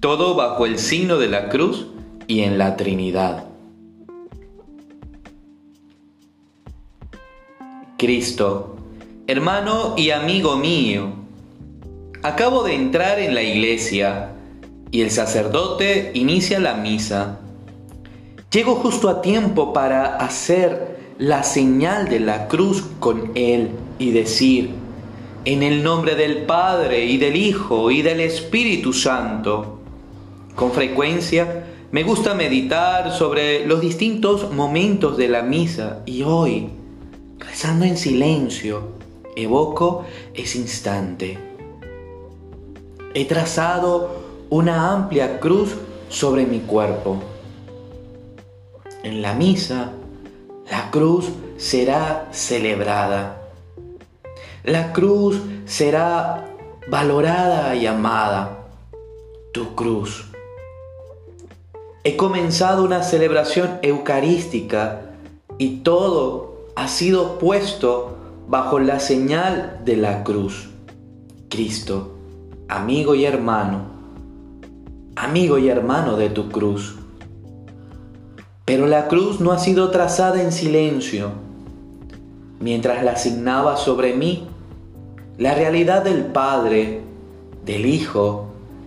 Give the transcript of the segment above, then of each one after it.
todo bajo el signo de la cruz y en la Trinidad. Cristo, hermano y amigo mío, acabo de entrar en la iglesia y el sacerdote inicia la misa. Llego justo a tiempo para hacer la señal de la cruz con él y decir, en el nombre del Padre y del Hijo y del Espíritu Santo. Con frecuencia me gusta meditar sobre los distintos momentos de la misa y hoy, rezando en silencio, evoco ese instante. He trazado una amplia cruz sobre mi cuerpo. En la misa, la cruz será celebrada. La cruz será valorada y amada. Tu cruz. He comenzado una celebración eucarística y todo ha sido puesto bajo la señal de la cruz. Cristo, amigo y hermano, amigo y hermano de tu cruz. Pero la cruz no ha sido trazada en silencio. Mientras la asignaba sobre mí, la realidad del Padre, del Hijo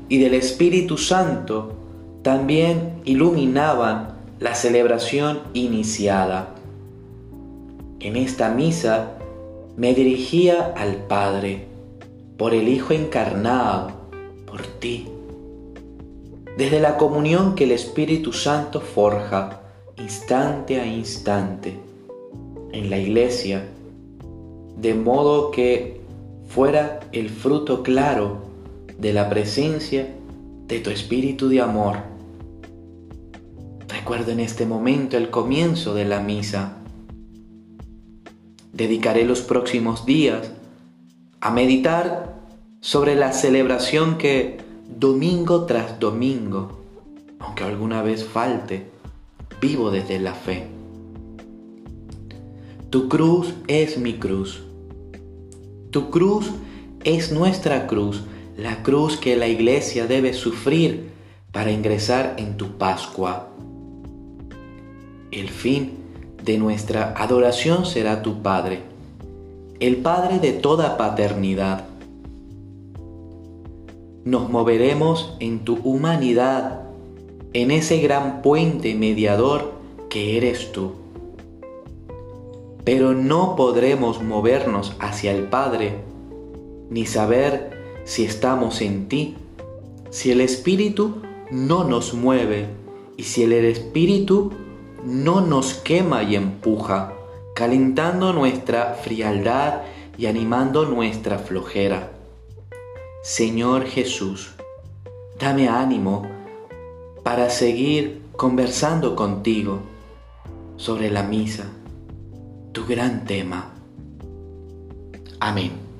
y del Espíritu Santo también iluminaban la celebración iniciada. En esta misa me dirigía al Padre, por el Hijo encarnado, por ti. Desde la comunión que el Espíritu Santo forja instante a instante en la iglesia, de modo que fuera el fruto claro de la presencia de tu Espíritu de amor Recuerdo en este momento el comienzo de la misa. Dedicaré los próximos días a meditar sobre la celebración que domingo tras domingo, aunque alguna vez falte, vivo desde la fe. Tu cruz es mi cruz. Tu cruz es nuestra cruz, la cruz que la iglesia debe sufrir para ingresar en tu Pascua. El fin de nuestra adoración será tu Padre, el Padre de toda paternidad. Nos moveremos en tu humanidad, en ese gran puente mediador que eres tú. Pero no podremos movernos hacia el Padre, ni saber si estamos en ti, si el Espíritu no nos mueve y si el Espíritu no nos quema y empuja, calentando nuestra frialdad y animando nuestra flojera. Señor Jesús, dame ánimo para seguir conversando contigo sobre la misa, tu gran tema. Amén.